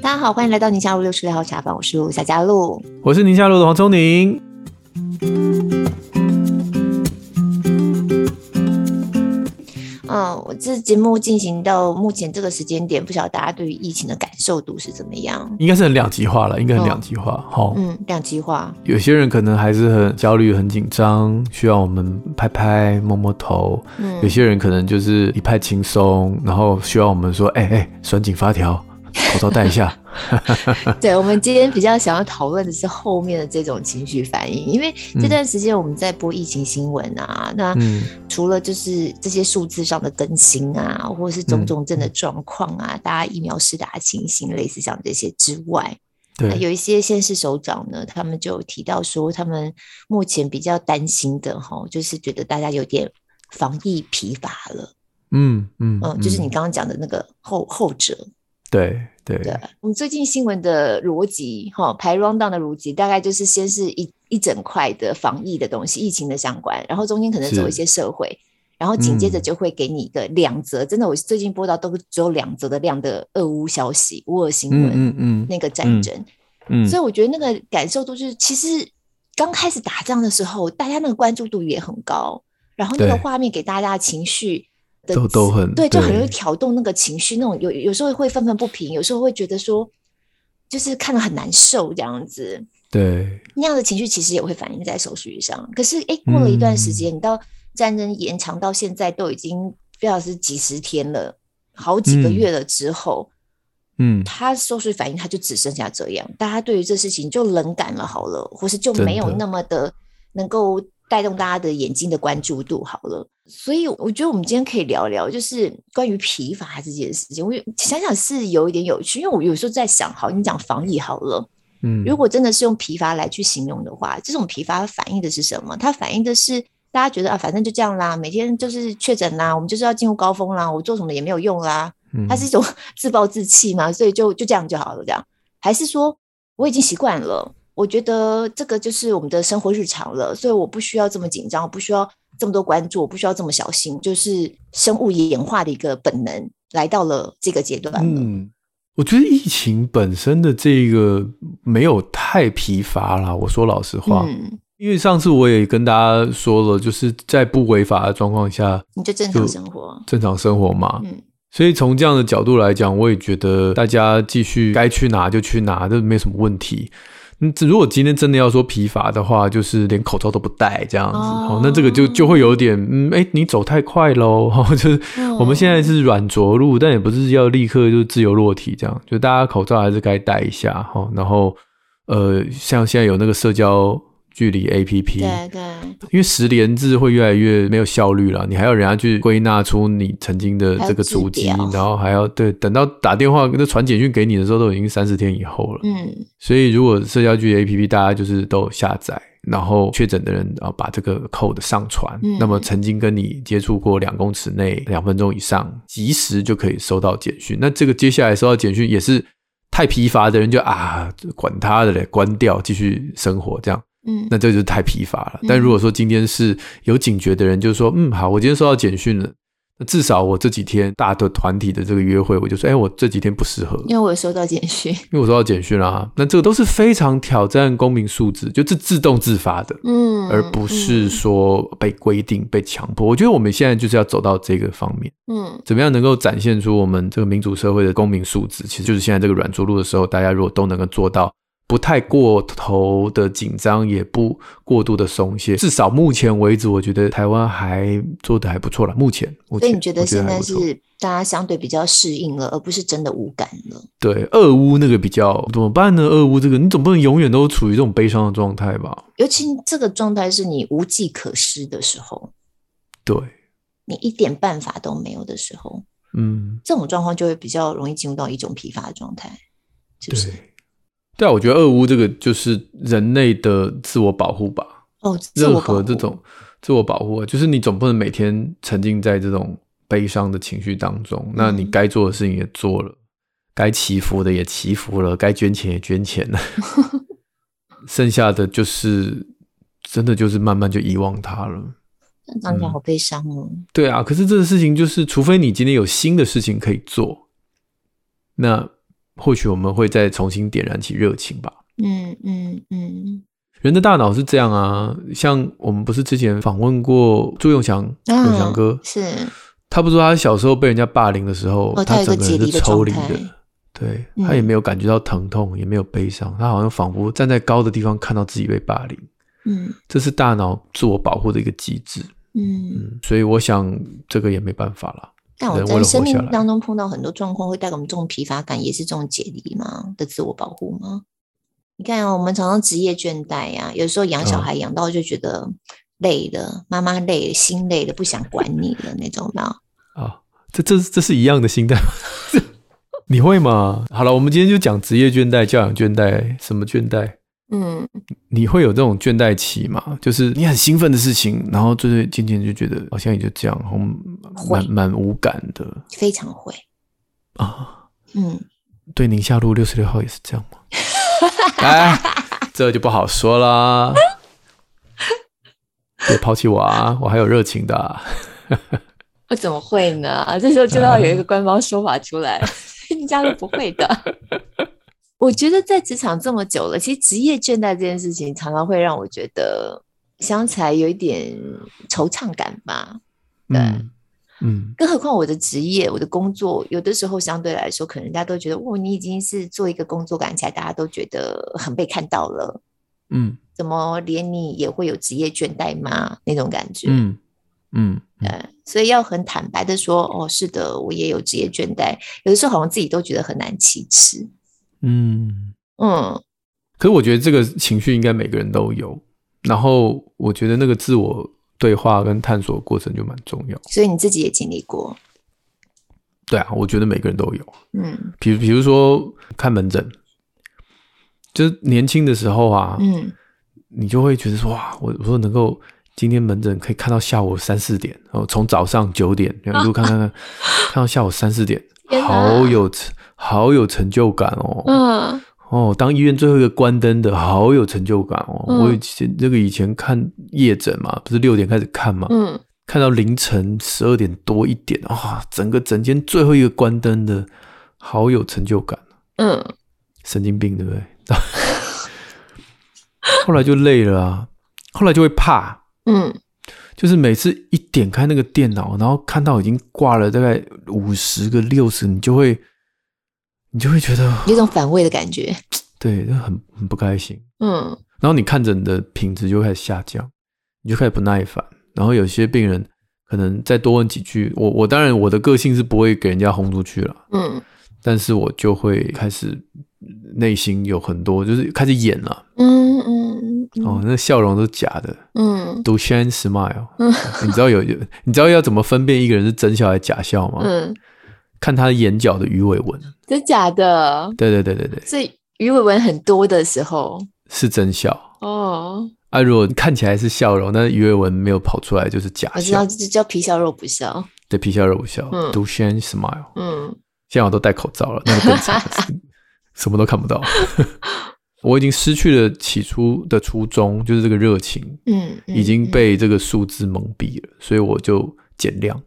大家好，欢迎来到宁夏路六十六号茶坊，我是陆夏佳璐，我是宁夏路的黄聪宁。我这节目进行到目前这个时间点，不晓得大家对于疫情的感受度是怎么样？应该是很两极化了，应该很两极化。好、哦，嗯，两极化。有些人可能还是很焦虑、很紧张，需要我们拍拍、摸摸头。嗯，有些人可能就是一派轻松，然后需要我们说：“哎、欸、哎，拴、欸、紧发条，口罩戴一下。” 对，我们今天比较想要讨论的是后面的这种情绪反应，因为这段时间我们在播疫情新闻啊，嗯、那除了就是这些数字上的更新啊，或者是种种症的状况啊，嗯、大家疫苗施打情形类似像这些之外，对，有一些县市首长呢，他们就提到说，他们目前比较担心的哈，就是觉得大家有点防疫疲乏了，嗯嗯嗯，就是你刚刚讲的那个后后者。对对。对，我们最近新闻的逻辑，哈，排 round down 的逻辑，大概就是先是一一整块的防疫的东西，疫情的相关，然后中间可能走一些社会，然后紧接着就会给你一个两则，嗯、真的，我最近播到都只有两则的量的俄乌消息、乌俄新闻，嗯嗯，嗯，那个战争，嗯，嗯，所以我觉得那个感受都是，其实刚开始打仗的时候，大家那个关注度也很高，然后那个画面给大家的情绪。都都很对，就很容易挑动那个情绪，那种有有时候会愤愤不平，有时候会觉得说，就是看得很难受这样子。对，那样的情绪其实也会反映在手术上。可是，哎，过了一段时间，嗯、你到战争延长到现在都已经不知道是几十天了，好几个月了之后，嗯，他收视反应他就只剩下这样，大家对于这事情就冷感了，好了，或是就没有那么的能够。带动大家的眼睛的关注度好了，所以我觉得我们今天可以聊聊，就是关于疲乏这件事情。我想想是有一点有趣，因为我有时候在想，好，你讲防疫好了，嗯，如果真的是用疲乏来去形容的话，这种疲乏反映的是什么？它反映的是大家觉得啊，反正就这样啦，每天就是确诊啦，我们就是要进入高峰啦，我做什么也没有用啦，它是一种 自暴自弃嘛，所以就就这样就好了，这样，还是说我已经习惯了？我觉得这个就是我们的生活日常了，所以我不需要这么紧张，我不需要这么多关注，我不需要这么小心，就是生物演化的一个本能来到了这个阶段。嗯，我觉得疫情本身的这个没有太疲乏啦。我说老实话，嗯，因为上次我也跟大家说了，就是在不违法的状况下，你就正常生活，正常生活嘛。嗯，所以从这样的角度来讲，我也觉得大家继续该去哪就去哪，这没什么问题。嗯，如果今天真的要说疲乏的话，就是连口罩都不戴这样子，哦，哦，那这个就就会有点，嗯，哎，你走太快喽，哈，就是我们现在是软着陆，但也不是要立刻就自由落体这样，就大家口罩还是该戴一下哈，然后呃，像现在有那个社交。距离 A P P，对对，因为十连制会越来越没有效率了，你还要人家去归纳出你曾经的这个足迹，然后还要对，等到打电话那传简讯给你的时候，都已经三十天以后了。嗯，所以如果社交距离 A P P 大家就是都下载，然后确诊的人啊把这个 code 上传，嗯，那么曾经跟你接触过两公尺内两分钟以上，及时就可以收到简讯。那这个接下来收到简讯也是太疲乏的人就啊管他的嘞，关掉继续生活这样。嗯，那这就是太疲乏了。但如果说今天是有警觉的人，就是说，嗯，好，我今天收到简讯了，那至少我这几天大的团体的这个约会，我就说，哎，我这几天不适合，因为我有收到简讯，因为我收到简讯啦。那这个都是非常挑战公民素质，就是自动自发的，嗯，而不是说被规定、被强迫。我觉得我们现在就是要走到这个方面，嗯，怎么样能够展现出我们这个民主社会的公民素质？其实就是现在这个软着陆的时候，大家如果都能够做到。不太过头的紧张，也不过度的松懈，至少目前为止，我觉得台湾还做得还不错了。目前，目前，所以你觉得现在是大家相对比较适应了，而不是真的无感了？对，俄乌那个比较怎么办呢？俄乌这个，你总不能永远都处于这种悲伤的状态吧？尤其这个状态是你无计可施的时候，对，你一点办法都没有的时候，嗯，这种状况就会比较容易进入到一种疲乏的状态，是不是？对啊，我觉得俄乌这个就是人类的自我保护吧。哦，任何这种自我保护，就是你总不能每天沉浸在这种悲伤的情绪当中。嗯、那你该做的事情也做了，该祈福的也祈福了，该捐钱也捐钱了，剩下的就是真的就是慢慢就遗忘它了。当起来好悲伤哦。对啊，可是这个事情就是，除非你今天有新的事情可以做，那或许我们会再重新点燃起热情吧。嗯嗯嗯。人的大脑是这样啊，像我们不是之前访问过朱永强，永强哥是，他不说他小时候被人家霸凌的时候，他整个人是抽离的，对，他也没有感觉到疼痛，也没有悲伤，他好像仿佛站在高的地方看到自己被霸凌，嗯，这是大脑自我保护的一个机制，嗯，所以我想这个也没办法了。但我在生命当中碰到很多状况，会带给我们这种疲乏感，也是这种解离吗？的自我保护吗？你看、哦，我们常常职业倦怠呀、啊，有时候养小孩养到就觉得累了，妈妈、嗯、累了，心累了，不想管你了那种，没有？啊，这这这是一样的心态吗？你会吗？好了，我们今天就讲职业倦怠、教养倦怠，什么倦怠？嗯，你会有这种倦怠期吗？就是你很兴奋的事情，然后最最渐渐就觉得好像也就这样，蛮蛮无感的，非常会啊。嗯，对，宁夏路六十六号也是这样吗？哎，这就不好说啦。别抛弃我啊，我还有热情的啊。我怎么会呢？这时候就要有一个官方说法出来，人家都不会的。我觉得在职场这么久了，其实职业倦怠这件事情，常常会让我觉得想起来有一点惆怅感吧。对。嗯嗯，更何况我的职业，我的工作，有的时候相对来说，可能大家都觉得，哦，你已经是做一个工作，感起来大家都觉得很被看到了。嗯，怎么连你也会有职业倦怠吗？那种感觉。嗯嗯，对，所以要很坦白的说，哦，是的，我也有职业倦怠。有的时候好像自己都觉得很难启齿。嗯嗯，可是我觉得这个情绪应该每个人都有。然后我觉得那个自我。对话跟探索过程就蛮重要，所以你自己也经历过。对啊，我觉得每个人都有。嗯，比如比如说看门诊，就是年轻的时候啊，嗯，你就会觉得说哇，我我说能够今天门诊可以看到下午三四点，然后从早上九点 一路看看看，看到下午三四点，好有好有成就感哦。嗯。哦，当医院最后一个关灯的，好有成就感哦！嗯、我以前那个以前看夜诊嘛，不是六点开始看嘛，嗯，看到凌晨十二点多一点，哇、哦，整个整间最后一个关灯的，好有成就感，嗯，神经病对不对？后来就累了啊，后来就会怕，嗯，就是每次一点开那个电脑，然后看到已经挂了大概五十个、六十，你就会。你就会觉得有种反胃的感觉，对，就很很不开心。嗯，然后你看诊的品质就开始下降，你就开始不耐烦。然后有些病人可能再多问几句，我我当然我的个性是不会给人家轰出去了。嗯，但是我就会开始内心有很多，就是开始演了。嗯嗯，哦，那笑容都是假的。嗯，Duchenne smile。嗯，你知道有有，你知道要怎么分辨一个人是真笑还是假笑吗？嗯。看他的眼角的鱼尾纹，真假的？对对对对对，所以鱼尾纹很多的时候是真笑哦。啊，如果看起来是笑容，但是鱼尾纹没有跑出来，就是假笑。我知道，这叫皮笑肉不笑。对，皮笑肉不笑。嗯，Duchenne smile。嗯，现在我都戴口罩了，那个更惨，什么都看不到。我已经失去了起初的初衷，就是这个热情，嗯，已经被这个数字蒙蔽了，所以我就减量。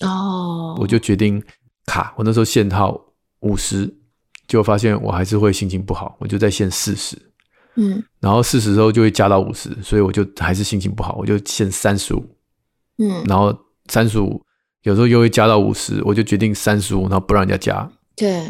哦，我就决定卡。我那时候限号五十，结果发现我还是会心情不好，我就再限四十。嗯，然后四十之后就会加到五十，所以我就还是心情不好，我就限三十五。嗯，然后三十五有时候又会加到五十，我就决定三十五，然后不让人家加。对，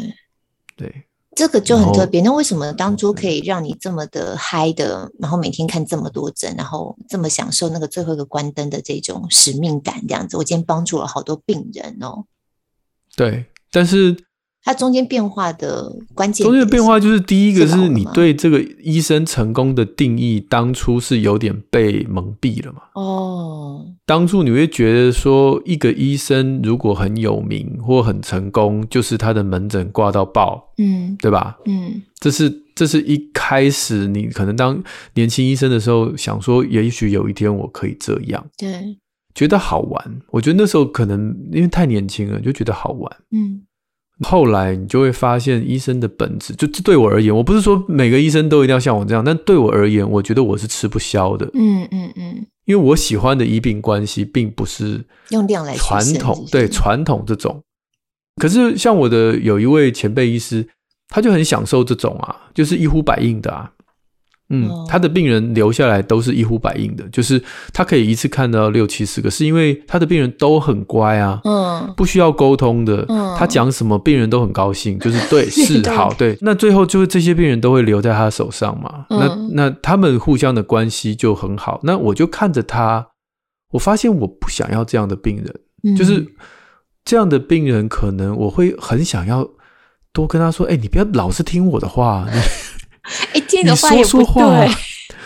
对。这个就很特别。那为什么当初可以让你这么的嗨的，然后每天看这么多针，然后这么享受那个最后一个关灯的这种使命感？这样子，我今天帮助了好多病人哦。对，但是。它中间变化的关键，中间的变化就是第一个是你对这个医生成功的定义，当初是有点被蒙蔽了嘛？哦，当初你会觉得说，一个医生如果很有名或很成功，就是他的门诊挂到爆，嗯，对吧？嗯，这是这是一开始你可能当年轻医生的时候想说，也许有一天我可以这样，对，觉得好玩。我觉得那时候可能因为太年轻了，就觉得好玩，嗯。后来你就会发现，医生的本质，就这对我而言，我不是说每个医生都一定要像我这样，但对我而言，我觉得我是吃不消的。嗯嗯嗯，因为我喜欢的医病关系并不是用量来传统，对传统这种。可是像我的有一位前辈医师，他就很享受这种啊，就是一呼百应的啊。嗯，他的病人留下来都是一呼百应的，就是他可以一次看到六七十个，是因为他的病人都很乖啊，嗯，不需要沟通的，嗯，他讲什么病人都很高兴，就是 对是好对，那最后就是这些病人都会留在他手上嘛，嗯、那那他们互相的关系就很好，那我就看着他，我发现我不想要这样的病人，嗯、就是这样的病人，可能我会很想要多跟他说，哎、欸，你不要老是听我的话。一听的话也不对，说说话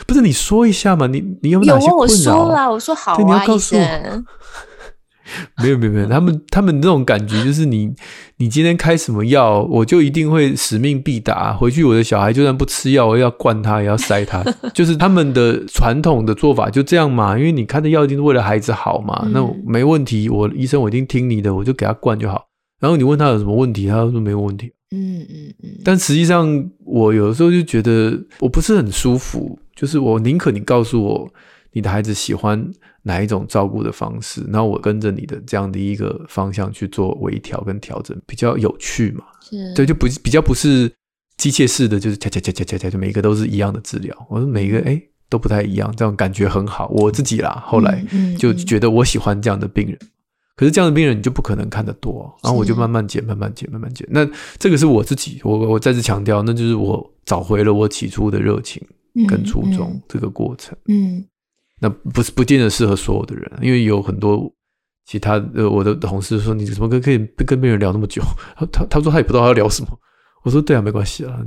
不是你说一下嘛？你你有哪些困扰？有我说了，我说好啊，你要告诉我。没有没有没有，他们他们那种感觉就是你你今天开什么药，我就一定会使命必达。回去我的小孩就算不吃药，我也要灌他，也要塞他。就是他们的传统的做法就这样嘛，因为你开的药一定是为了孩子好嘛。嗯、那没问题，我医生我一定听你的，我就给他灌就好。然后你问他有什么问题，他说没有问题。嗯嗯嗯，但实际上，我有的时候就觉得我不是很舒服，就是我宁可你告诉我你的孩子喜欢哪一种照顾的方式，然后我跟着你的这样的一个方向去做微调跟调整，比较有趣嘛。是，对，就不比较不是机械式的，就是恰恰恰恰恰恰，就每一个都是一样的治疗。我说每一个哎都不太一样，这种感觉很好。我自己啦，后来就觉得我喜欢这样的病人。可是这样的病人你就不可能看得多，然后我就慢慢减，慢慢减，慢慢减。那这个是我自己，我我再次强调，那就是我找回了我起初的热情跟初衷，嗯嗯、这个过程。嗯，那不是不见得适合所有的人，因为有很多其他的我的同事说，你怎么跟可以跟病人聊那么久？他他他说他也不知道他要聊什么。我说对啊，没关系啊，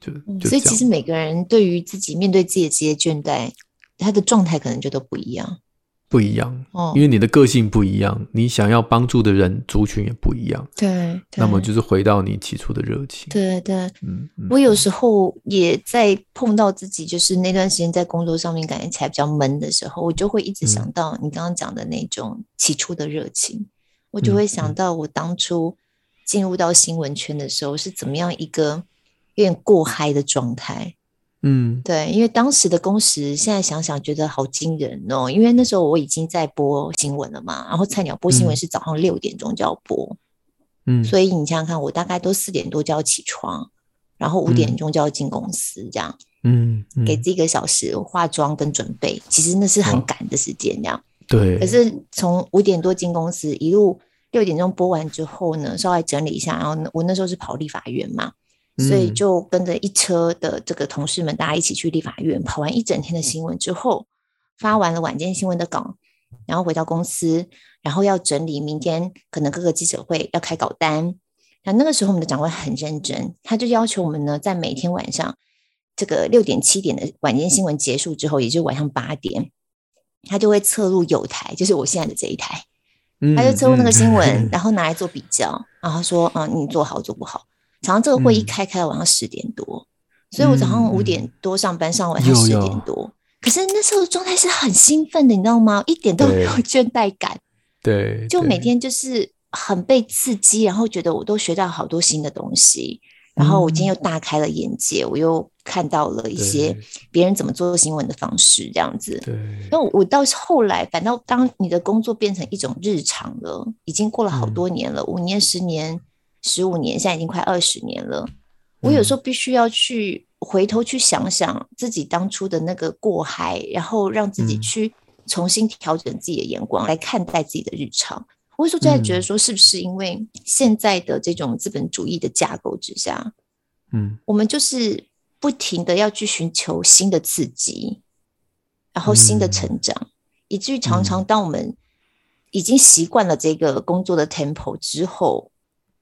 就就，就所以其实每个人对于自己面对自己的职业倦怠，他的状态可能就都不一样。不一样，哦因为你的个性不一样，你想要帮助的人族群也不一样。对，那么就是回到你起初的热情。对对，嗯，我有时候也在碰到自己，就是那段时间在工作上面感觉起来比较闷的时候，我就会一直想到你刚刚讲的那种起初的热情，我就会想到我当初进入到新闻圈的时候是怎么样一个有点过嗨的状态。嗯，对，因为当时的工时，现在想想觉得好惊人哦。因为那时候我已经在播新闻了嘛，然后菜鸟播新闻是早上六点钟就要播，嗯，所以你想想看，我大概都四点多就要起床，然后五点钟就要进公司，这样，嗯，嗯，给这一个小时化妆跟准备，其实那是很赶的时间，这样，对。可是从五点多进公司，一路六点钟播完之后呢，稍微整理一下，然后我那时候是跑立法院嘛。所以就跟着一车的这个同事们，大家一起去立法院跑完一整天的新闻之后，发完了晚间新闻的稿，然后回到公司，然后要整理明天可能各个记者会要开稿单。那那个时候我们的长官很认真，他就要求我们呢，在每天晚上这个六点七点的晚间新闻结束之后，也就是晚上八点，他就会侧入有台，就是我现在的这一台，他就侧入那个新闻，然后拿来做比较，然后说啊，你做好做不好。常常这个会议开开到晚上十点多，嗯、所以我早上五点多上班，上晚上十点多。可是那时候的状态是很兴奋的，你知道吗？一点都没有倦怠感。对，就每天就是很被刺激，然后觉得我都学到好多新的东西。然后我今天又大开了眼界，嗯、我又看到了一些别人怎么做新闻的方式，这样子。对。那我到后来，反倒当你的工作变成一种日常了，已经过了好多年了，嗯、五年、十年。十五年，现在已经快二十年了。我有时候必须要去回头去想想自己当初的那个过海，然后让自己去重新调整自己的眼光来看待自己的日常。我有时候就在觉得说，是不是因为现在的这种资本主义的架构之下，嗯，我们就是不停的要去寻求新的刺激，然后新的成长，以至于常常当我们已经习惯了这个工作的 tempo 之后。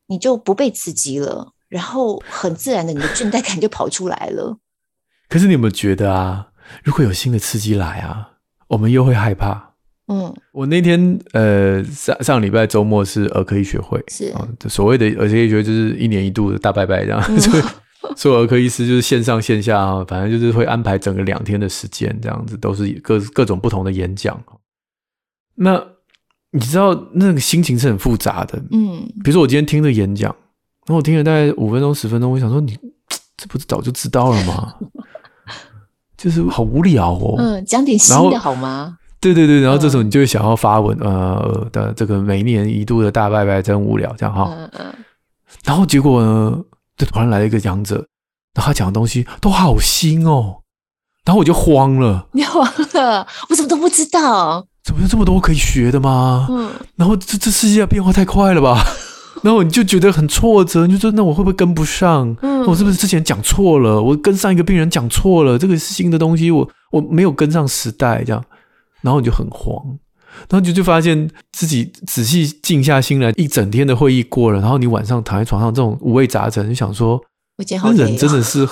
你就不被刺激了，然后很自然的，你的倦怠感就跑出来了。可是你有没有觉得啊，如果有新的刺激来啊，我们又会害怕？嗯，我那天呃上上礼拜周末是儿科医学会，是啊，所谓的儿科医学会就是一年一度的大拜拜这样，嗯、所以所有儿科医师就是线上线下啊，反正就是会安排整个两天的时间这样子，都是各各种不同的演讲。那。你知道那个心情是很复杂的，嗯，比如说我今天听了演讲，然后我听了大概五分钟十分钟，我想说你 这不是早就知道了吗？就是好无聊哦，嗯，讲点新的好吗？对对对，然后这时候你就会想要发文，呃的这个每年一度的大拜拜真无聊，这样哈。嗯嗯。然后结果呢，就突然来了一个讲者，然后他讲的东西都好新哦，然后我就慌了。你慌了？我怎么都不知道？怎么有这么多可以学的吗？嗯。然后这这世界变化太快了吧？然后你就觉得很挫折，你就说那我会不会跟不上？嗯。我是不是之前讲错了？我跟上一个病人讲错了？这个是新的东西，我我没有跟上时代，这样。然后你就很慌，然后就就发现自己仔细静下心来，一整天的会议过了，然后你晚上躺在床上，这种五味杂陈，就想说，那人真的是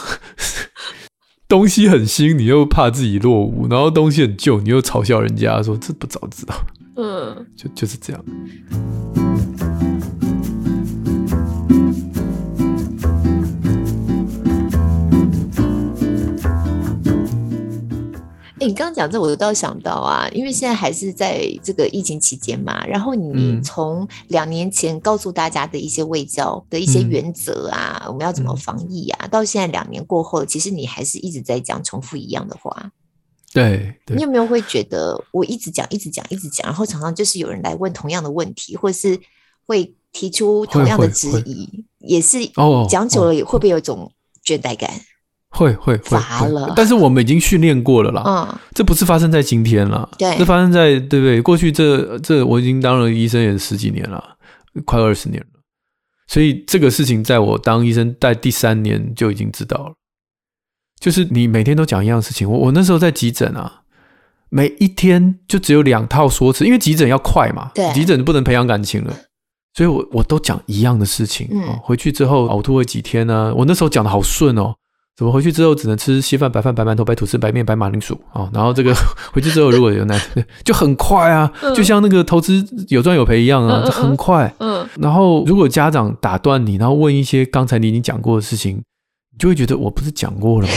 东西很新，你又怕自己落伍，然后东西很旧，你又嘲笑人家说这不早知道，嗯，就就是这样。你刚刚讲这，我就倒想到啊，因为现在还是在这个疫情期间嘛，然后你从两年前告诉大家的一些卫教的一些原则啊，嗯、我们要怎么防疫啊，嗯、到现在两年过后，其实你还是一直在讲重复一样的话。对，对，你有没有会觉得我一直讲、一直讲、一直讲，然后常常就是有人来问同样的问题，或是会提出同样的质疑，也是讲久了也会不会有一种倦怠感？会会会，但是我们已经训练过了啦。嗯，这不是发生在今天了，对，这发生在对不对？过去这这我已经当了医生也十几年了，快二十年了。所以这个事情在我当医生在第三年就已经知道了。就是你每天都讲一样的事情，我我那时候在急诊啊，每一天就只有两套说辞，因为急诊要快嘛，对，急诊不能培养感情了，所以我我都讲一样的事情。嗯，回去之后呕吐了几天呢，啊？我那时候讲的好顺哦。怎么回去之后只能吃稀饭、白饭、白馒头、白吐司、白面、白马铃薯啊？然后这个 回去之后如果有那就很快啊，就像那个投资有赚有赔一样啊，就很快。嗯。然后如果家长打断你，然后问一些刚才你已经讲过的事情，你就会觉得我不是讲过了吗？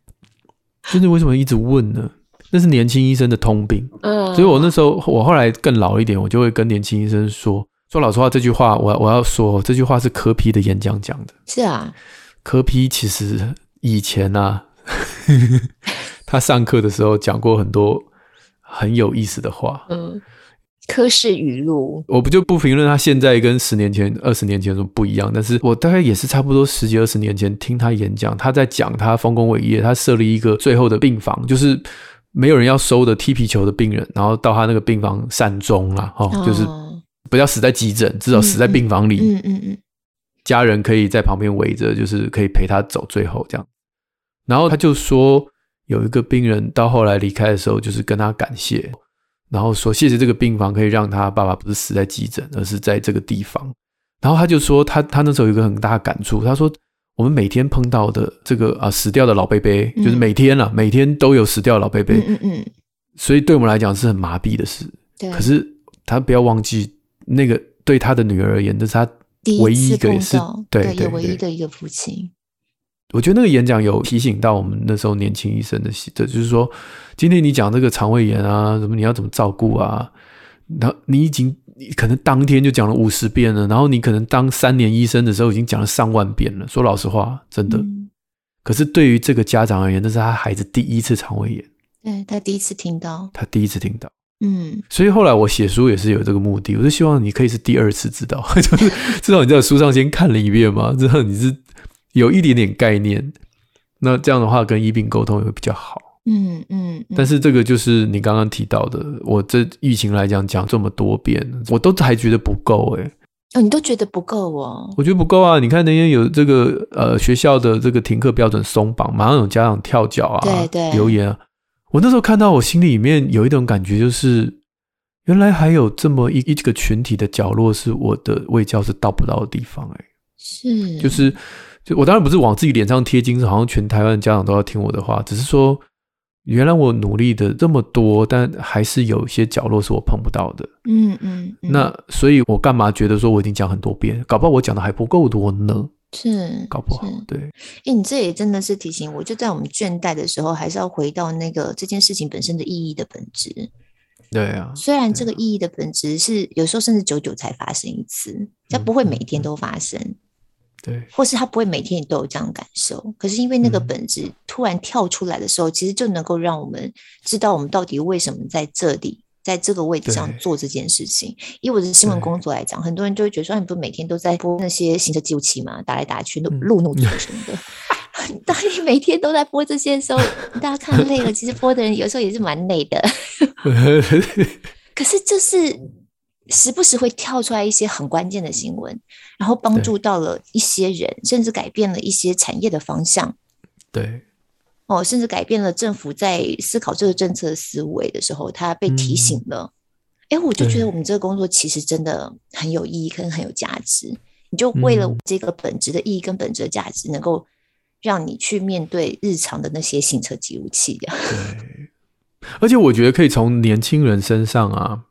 就是为什么一直问呢？那是年轻医生的通病。嗯。所以我那时候我后来更老一点，我就会跟年轻医生说：说老实话，这句话我我要说，这句话是柯皮的演讲讲的。是啊。柯 P 其实以前啊，他上课的时候讲过很多很有意思的话。嗯，柯氏语录，我不就不评论他现在跟十年前、二十年前有什么不一样，但是我大概也是差不多十几二十年前听他演讲，他在讲他丰功伟业，他设立一个最后的病房，就是没有人要收的踢皮球的病人，然后到他那个病房善终了，哦，就是不要死在急诊，至少死在病房里。嗯嗯嗯。家人可以在旁边围着，就是可以陪他走最后这样。然后他就说，有一个病人到后来离开的时候，就是跟他感谢，然后说谢谢这个病房可以让他爸爸不是死在急诊，而是在这个地方。然后他就说，他他那时候有一个很大的感触，他说我们每天碰到的这个啊死掉的老贝贝，就是每天啊每天都有死掉的老贝贝，嗯嗯，所以对我们来讲是很麻痹的事。对，可是他不要忘记，那个对他的女儿而言，这是他。唯一一个也是对，对，对，唯一的一个父亲。我觉得那个演讲有提醒到我们那时候年轻医生的，的就是说，今天你讲这个肠胃炎啊，什么你要怎么照顾啊？然后你已经你可能当天就讲了五十遍了，然后你可能当三年医生的时候已经讲了上万遍了。说老实话，真的。嗯、可是对于这个家长而言，那是他孩子第一次肠胃炎，对，他第一次听到，他第一次听到。嗯，所以后来我写书也是有这个目的，我就希望你可以是第二次知道，就是至少你在书上先看了一遍嘛，之后你是有一点点概念，那这样的话跟医病沟通也会比较好。嗯嗯。嗯，但是这个就是你刚刚提到的，我这疫情来讲讲这么多遍，我都还觉得不够哎。哦，你都觉得不够哦？我觉得不够啊！你看那天有这个呃学校的这个停课标准松绑，马上有家长跳脚啊，对对，留言啊。我那时候看到，我心里面有一种感觉，就是原来还有这么一一个群体的角落，是我的卫教是到不到的地方。哎，是，就是，就我当然不是往自己脸上贴金，好像全台湾家长都要听我的话，只是说，原来我努力的这么多，但还是有一些角落是我碰不到的。嗯嗯，嗯，那所以，我干嘛觉得说我已经讲很多遍，搞不好我讲的还不够多呢？是搞不好，对。哎，你这也真的是提醒我，就在我们倦怠的时候，还是要回到那个这件事情本身的意义的本质。对啊，虽然这个意义的本质是有时候甚至久久才发生一次，它不会每天都发生。对，或是它不会每天都有这样的感受。可是因为那个本质突然跳出来的时候，嗯、其实就能够让我们知道我们到底为什么在这里，在这个位置上做这件事情。以我的新闻工作来讲，很多人就会觉得说，你不每天都在播那些行车记录器嘛，打来打去，路路怒症什么的。嗯、当你每天都在播这些的时候，大家看累了，其实播的人有时候也是蛮累的。可是就是。时不时会跳出来一些很关键的新闻，然后帮助到了一些人，甚至改变了一些产业的方向。对，哦，甚至改变了政府在思考这个政策思维的时候，他被提醒了。哎、嗯，我就觉得我们这个工作其实真的很有意义，跟很有价值。你就为了这个本质的意义跟本质的价值，能够让你去面对日常的那些行车记录器。对，而且我觉得可以从年轻人身上啊。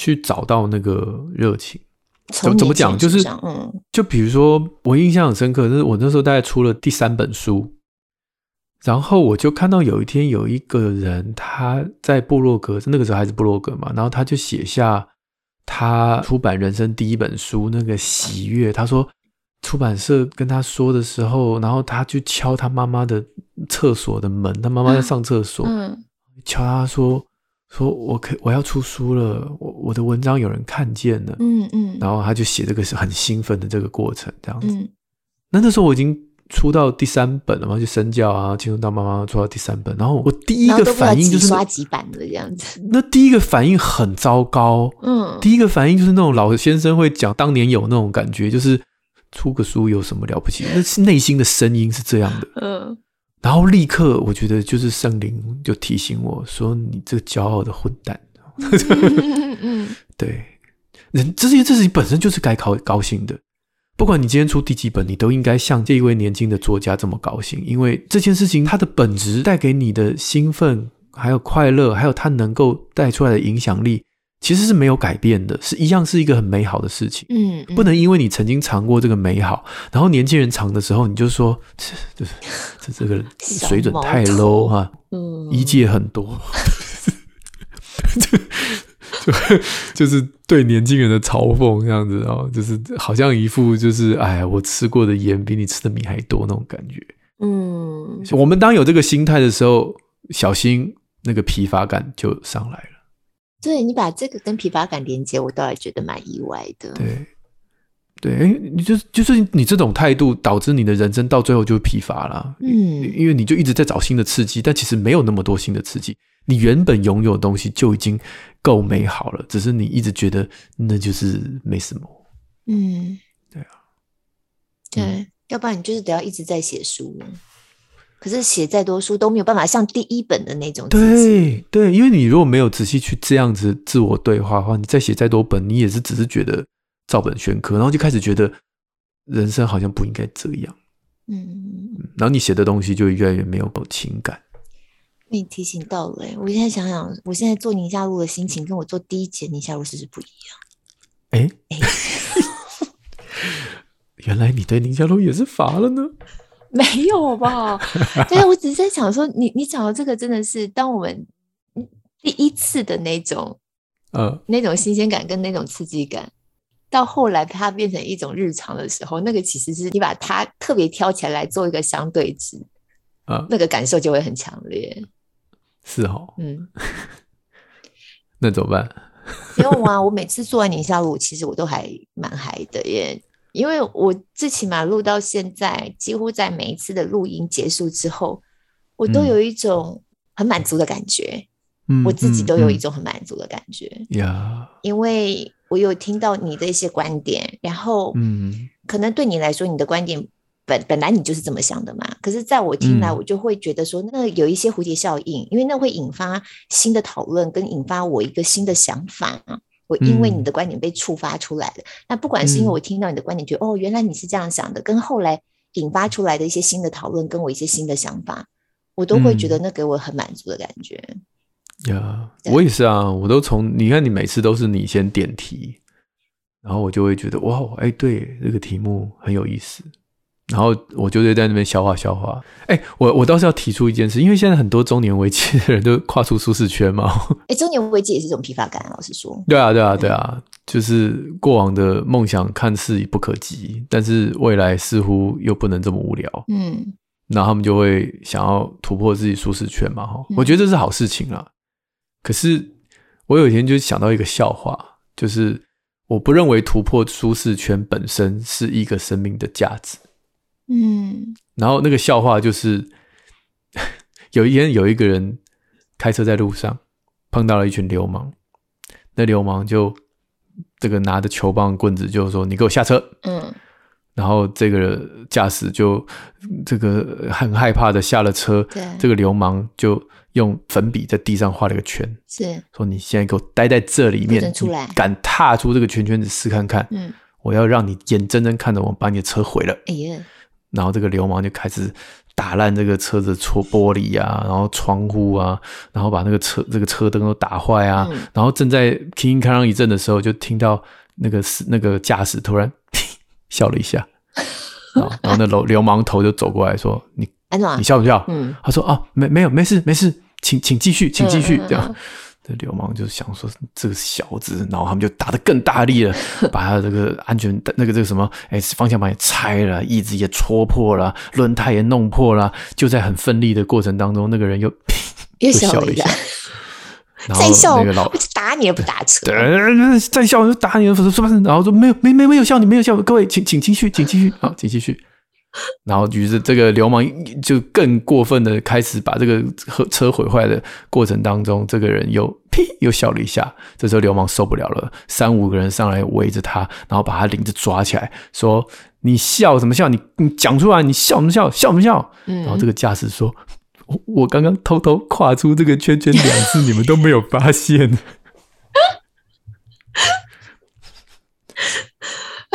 去找到那个热情，怎怎么讲？就是，嗯，就比如说，我印象很深刻，就是我那时候大概出了第三本书，然后我就看到有一天有一个人他在部落格，那个时候还是部落格嘛，然后他就写下他出版人生第一本书那个喜悦。他说出版社跟他说的时候，然后他就敲他妈妈的厕所的门，他妈妈在上厕所，嗯，敲他说。说我可我要出书了，我我的文章有人看见了，嗯嗯，然后他就写这个是很兴奋的这个过程，这样子。嗯、那那时候我已经出到第三本了嘛，就身教啊，进入到妈妈出到第三本，然后我第一个反应就是刷几版的这样子。那第一个反应很糟糕，嗯，第一个反应就是那种老先生会讲，当年有那种感觉，就是出个书有什么了不起？那是内心的声音是这样的，嗯。然后立刻，我觉得就是圣灵就提醒我说：“你这个骄傲的混蛋。”嗯，对，人这些这事情本身就是该高高兴的。不管你今天出第几本，你都应该像这一位年轻的作家这么高兴，因为这件事情它的本质带给你的兴奋，还有快乐，还有它能够带出来的影响力。其实是没有改变的，是一样是一个很美好的事情。嗯，嗯，不能因为你曾经尝过这个美好，然后年轻人尝的时候，你就说这这这这个水准太 low 哈，嗯，一届很多，就是对年轻人的嘲讽这样子哦，就是好像一副就是哎，我吃过的盐比你吃的米还多那种感觉。嗯，我们当有这个心态的时候，小心那个疲乏感就上来了。对，你把这个跟疲乏感连接，我倒还觉得蛮意外的。对，对，哎，你就就是你这种态度，导致你的人生到最后就疲乏了。嗯，因为你就一直在找新的刺激，但其实没有那么多新的刺激。你原本拥有的东西就已经够美好了，只是你一直觉得那就是没什么。嗯，对啊，对，嗯，要不然你就是得要一直在写书。可是写再多书都没有办法像第一本的那种。对对，因为你如果没有仔细去这样子自我对话的话，你再写再多本，你也是只是觉得照本宣科，然后就开始觉得人生好像不应该这样。嗯，然后你写的东西就越来越没有情感。被你提醒到了，我现在想想，我现在做宁夏路的心情跟我做第一节宁夏路是不是不一样？哎哎，原来你对宁夏路也是乏了呢。没有吧？对啊，我只是在想说，你你讲的这个真的是，当我们第一次的那种，呃，那种新鲜感跟那种刺激感，到后来它变成一种日常的时候，那个其实是你把它特别挑起来做一个相对值，啊，那个感受就会很强烈。是哦，嗯，那怎么办？没有啊，我每次做完宁夏路，其实我都还蛮嗨的耶。因为我最起码录到现在，几乎在每一次的录音结束之后，我都有一种很满足的感觉。嗯，我自己都有一种很满足的感觉。呀，嗯，因为我有听到你的一些观点，然后，嗯，可能对你来说，你的观点本本来你就是这么想的嘛。可是，在我听来，我就会觉得说，那有一些蝴蝶效应，因为那会引发新的讨论，跟引发我一个新的想法。我因为你的观点被触发出来了，嗯、那不管是因为我听到你的观点，觉得、嗯、哦，原来你是这样想的，跟后来引发出来的一些新的讨论，跟我一些新的想法，我都会觉得那给我很满足的感觉。呀、嗯，我也是啊，我都从你看，你每次都是你先点题，然后我就会觉得哇，哎，对，这个题目很有意思。然后我就会在那边消化消化。哎，我我倒是要提出一件事，因为现在很多中年危机的人都跨出舒适圈嘛。哎，中年危机也是一种疲乏感，老实说。对啊，对啊，对啊。就是过往的梦想看似不可及，但是未来似乎又不能这么无聊。嗯，然后他们就会想要突破自己舒适圈嘛。哈、嗯，我觉得这是好事情啦。可是我有一天就想到一个笑话，就是我不认为突破舒适圈本身是一个生命的价值。嗯，然后那个笑话就是 有一天有一个人开车在路上碰到了一群流氓，那流氓就。这个拿着球棒棍子，就是说你给我下车。嗯，然后这个驾驶就这个很害怕的下了车。对，这个流氓就用粉笔在地上画了一个圈，是说你现在给我待在这里面，出来，敢踏出这个圈圈子试看看。嗯，我要让你眼睁睁看着我把你的车毁了。哎呀，然后这个流氓就开始。打烂这个车子戳玻璃啊，然后窗户啊，然后把那个车这个车灯都打坏啊，嗯、然后正在铿铿锵锵一阵的时候，就听到那个那个驾驶突然 笑了一下，然后那流流氓头就走过来说：“你你笑不笑？”嗯，他说：“啊，没没有，没事没事，请请继续，请继续。嗯”这样。流氓就想说这个小子，然后他们就打得更大力了，把他这个安全那个这个什么哎方向盘也拆了，椅子也戳破了，轮胎也弄破了。就在很奋力的过程当中，那个人又又 笑了一下，然后那个老打你也不打车，对，再笑就打你，说说然后说没有没没没有笑你没有笑，各位请请继续请继续好请继续。然后，于是这个流氓就更过分的开始把这个车毁坏的过程当中，这个人又呸又笑了一下。这时候流氓受不了了，三五个人上来围着他，然后把他领子抓起来，说：“你笑什么笑？你你讲出来，你笑什么笑？笑什么笑？”、然后这个驾驶说：“我我刚刚偷偷跨出这个圈圈两次，你们都没有发现。”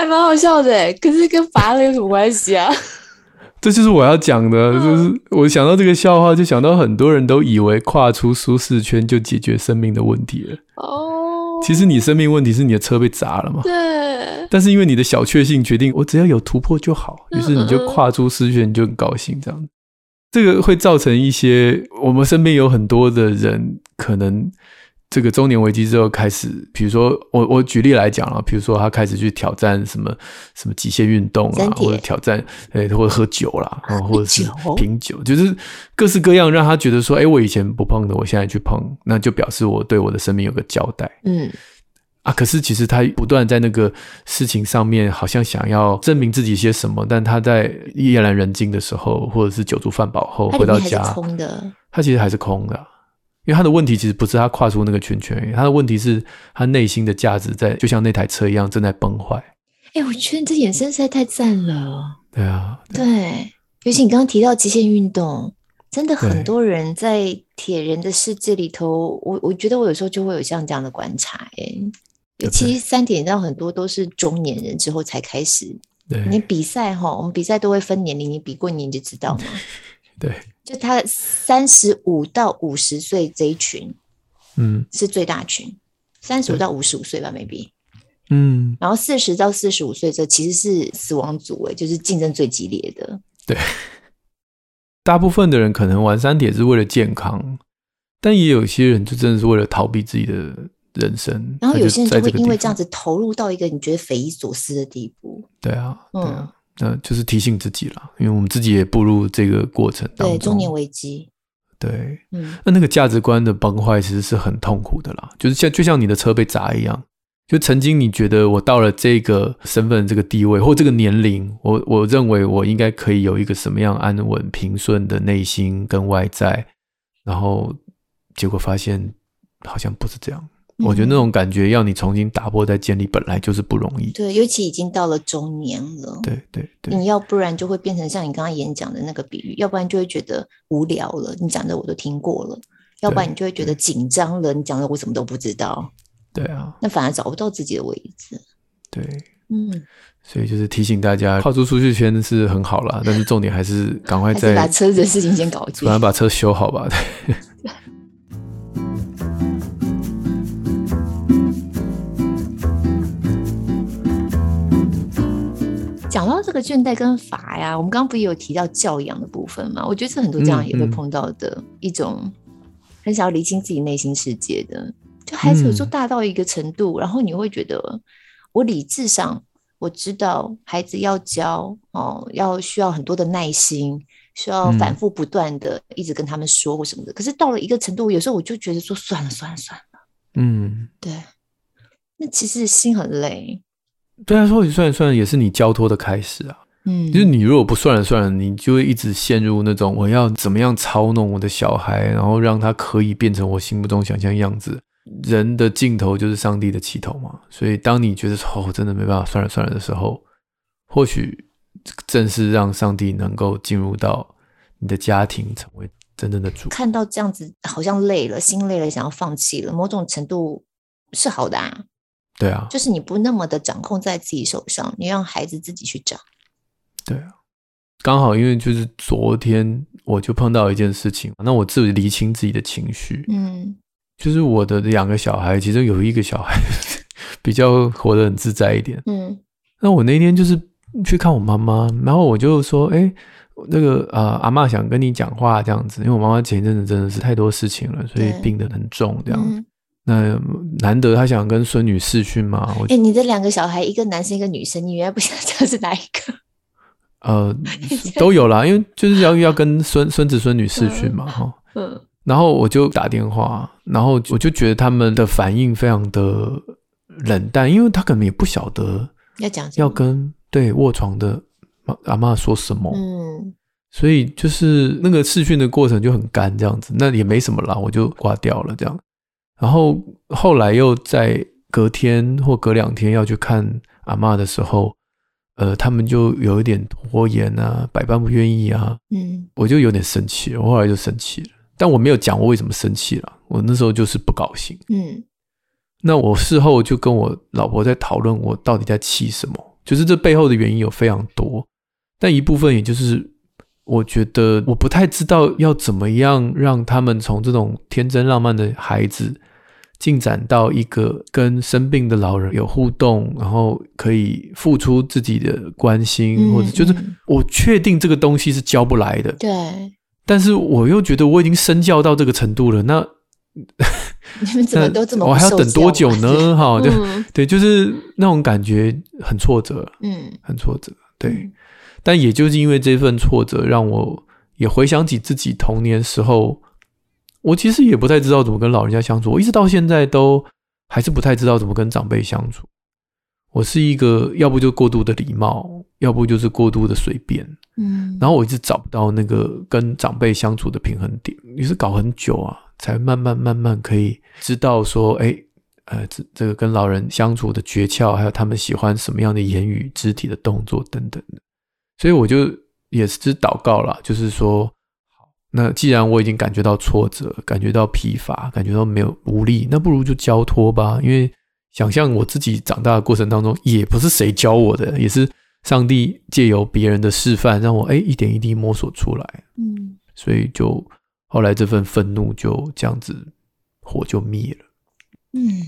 还蛮好笑的，可是跟罚了有什么关系啊？这就是我要讲的，就是我想到这个笑话，就想到很多人都以为跨出舒适圈就解决生命的问题了。哦，其实你生命问题是你的车被砸了嘛？对。但是因为你的小确幸决定，我只要有突破就好，于是你就跨出舒适圈，你就很高兴。这样，这个会造成一些我们身边有很多的人可能。这个中年危机之后开始，比如说我我举例来讲啊，比如说他开始去挑战什么什么极限运动啊，或者挑战诶，或者喝酒啦，或者是品酒，就是各式各样让他觉得说，哎，我以前不碰的，我现在去碰，那就表示我对我的生命有个交代。嗯，啊，可是其实他不断在那个事情上面，好像想要证明自己些什么，但他在夜阑人静的时候，或者是酒足饭饱后回到家，空的，他其实还是空的。因为他的问题其实不是他跨出那个圈圈，他的问题是他内心的价值在，就像那台车一样正在崩坏。哎、欸，我觉得你这眼神实在太赞了。对啊，对，对，尤其你刚刚提到极限运动，真的很多人在铁人的世界里头，我我觉得我有时候就会有像这样的观察，哎，尤其三铁，你知道很多都是中年人之后才开始。对，你比赛哈，我们比赛都会分年龄，你比过年就知道吗？对。就他三十五到五十岁这一群，嗯，是最大群，三十五到五十五岁吧，maybe，嗯，然后四十到四十五岁这其实是死亡组，哎，就是竞争最激烈的。对，大部分的人可能玩三铁是为了健康，但也有些人就真的是为了逃避自己的人生。然后有些人就会因为这样子投入到一个你觉得匪夷所思的地步。对啊，对啊。嗯那就是提醒自己了，因为我们自己也步入这个过程当中。对，中年危机。对，嗯，那那个价值观的崩坏其实是很痛苦的啦，就是像就像你的车被砸一样，就曾经你觉得我到了这个身份、这个地位或这个年龄，我我认为我应该可以有一个什么样安稳平顺的内心跟外在，然后结果发现好像不是这样。我觉得那种感觉要你重新打破再建立，本来就是不容易。对，尤其已经到了中年了。对对对，你要不然就会变成像你刚刚演讲的那个比喻，要不然就会觉得无聊了。你讲的我都听过了，要不然你就会觉得紧张了。你讲的我什么都不知道。对啊，那反而找不到自己的位置。对，嗯，所以就是提醒大家，跨出舒适圈是很好啦，但是重点还是赶快再把车子的事情先搞定，赶快把车修好吧。讲到这个倦怠跟乏呀，我们刚刚不也有提到教养的部分吗？我觉得是很多家长也会碰到的一种很想要厘清自己内心世界的，就孩子有时候大到一个程度，嗯、然后你会觉得，我理智上我知道孩子要教哦，要需要很多的耐心，需要反复不断的一直跟他们说或什么的。嗯、可是到了一个程度，有时候我就觉得说算了算了算了。嗯，对，那其实心很累。对啊，或许算了算了，也是你交托的开始啊。嗯，就是你如果不算了算了，你就会一直陷入那种我要怎么样操弄我的小孩，然后让他可以变成我心目中想象样子。人的尽头就是上帝的起头嘛。所以当你觉得说哦，真的没办法算了算了的时候，或许正是让上帝能够进入到你的家庭，成为真正的主。看到这样子，好像累了，心累了，想要放弃了，某种程度是好的啊。对啊，就是你不那么的掌控在自己手上，你让孩子自己去长。对啊，刚好因为就是昨天我就碰到一件事情，那我自己理清自己的情绪。嗯，就是我的两个小孩，其中有一个小孩 比较活得很自在一点。嗯，那我那天就是去看我妈妈，然后我就说：“哎，那个呃，阿嬷想跟你讲话这样子，因为我妈妈前一阵子真的是太多事情了，所以病得很重这样子。嗯”那难得他想跟孙女试训嘛？哎，你的两个小孩，一个男生一个女生，你原来不想 知道是哪一个？呃，都有啦，因为就是要要跟孙孙子孙女试训嘛，哈。嗯。然后我就打电话，然后我就觉得他们的反应非常的冷淡，因为他可能也不晓得要讲要跟对卧床的阿妈说什么。嗯。所以就是那个试训的过程就很干这样子，那也没什么啦，我就挂掉了这样。然后后来又在隔天或隔两天要去看阿嬷的时候，呃，他们就有一点拖延啊，百般不愿意啊，嗯，我就有点生气，我后来就生气了，但我没有讲我为什么生气了，我那时候就是不高兴，嗯，那我事后就跟我老婆在讨论，我到底在气什么，就是这背后的原因有非常多，但一部分也就是。我觉得我不太知道要怎么样让他们从这种天真浪漫的孩子进展到一个跟生病的老人有互动，然后可以付出自己的关心，嗯、或者就是我确定这个东西是教不来的。对。但是我又觉得我已经身教到这个程度了，那你们怎么都这么我还要等多久呢？哈，对对，就是那种感觉很挫折，嗯，很挫折，对。嗯但也就是因为这份挫折，让我也回想起自己童年时候，我其实也不太知道怎么跟老人家相处。我一直到现在都还是不太知道怎么跟长辈相处。我是一个要不就过度的礼貌，要不就是过度的随便。嗯，然后我一直找不到那个跟长辈相处的平衡点，于是搞很久啊，才慢慢慢慢可以知道说，哎，呃，这这个跟老人相处的诀窍，还有他们喜欢什么样的言语、肢体的动作等等的。所以我就也是祷告了，就是说，好，那既然我已经感觉到挫折，感觉到疲乏，感觉到没有无力，那不如就交托吧。因为想象我自己长大的过程当中，也不是谁教我的，也是上帝借由别人的示范，让我哎一点一滴摸索出来。嗯，所以就后来这份愤怒就这样子火就灭了。嗯，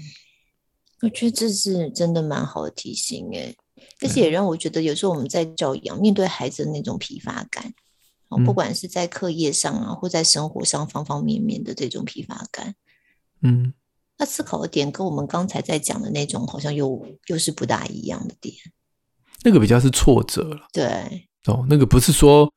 我觉得这是真的蛮好的提醒诶。而且也让我觉得，有时候我们在教养面对孩子的那种疲乏感，哦，不管是在课业上啊，或在生活上方方面面的这种疲乏感，嗯，那思考的点跟我们刚才在讲的那种好像又又是不大一样的点。那个比较是挫折了，对，哦，那个不是说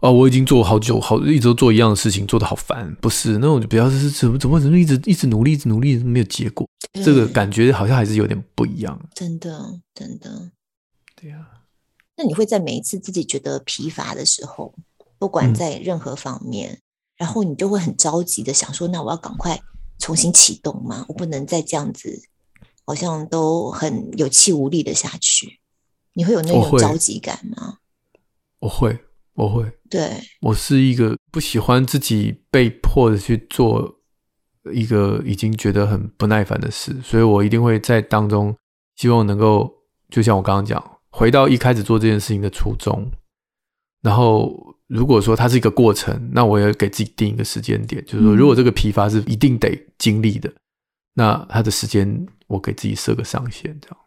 哦，我已经做好久，好一直都做一样的事情，做得好烦，不是那种比较是怎么怎么怎么一直一直努力，一直努力没有结果，这个感觉好像还是有点不一样。真的，真的。对呀，那你会在每一次自己觉得疲乏的时候，不管在任何方面，嗯、然后你就会很着急的想说：“那我要赶快重新启动吗？我不能再这样子，好像都很有气无力的下去。”你会有那种着急感吗？我会，我会。对，我是一个不喜欢自己被迫的去做一个已经觉得很不耐烦的事，所以我一定会在当中希望能够，就像我刚刚讲。回到一开始做这件事情的初衷，然后如果说它是一个过程，那我也给自己定一个时间点，就是说，如果这个疲乏是一定得经历的，那它的时间我给自己设个上限，这样，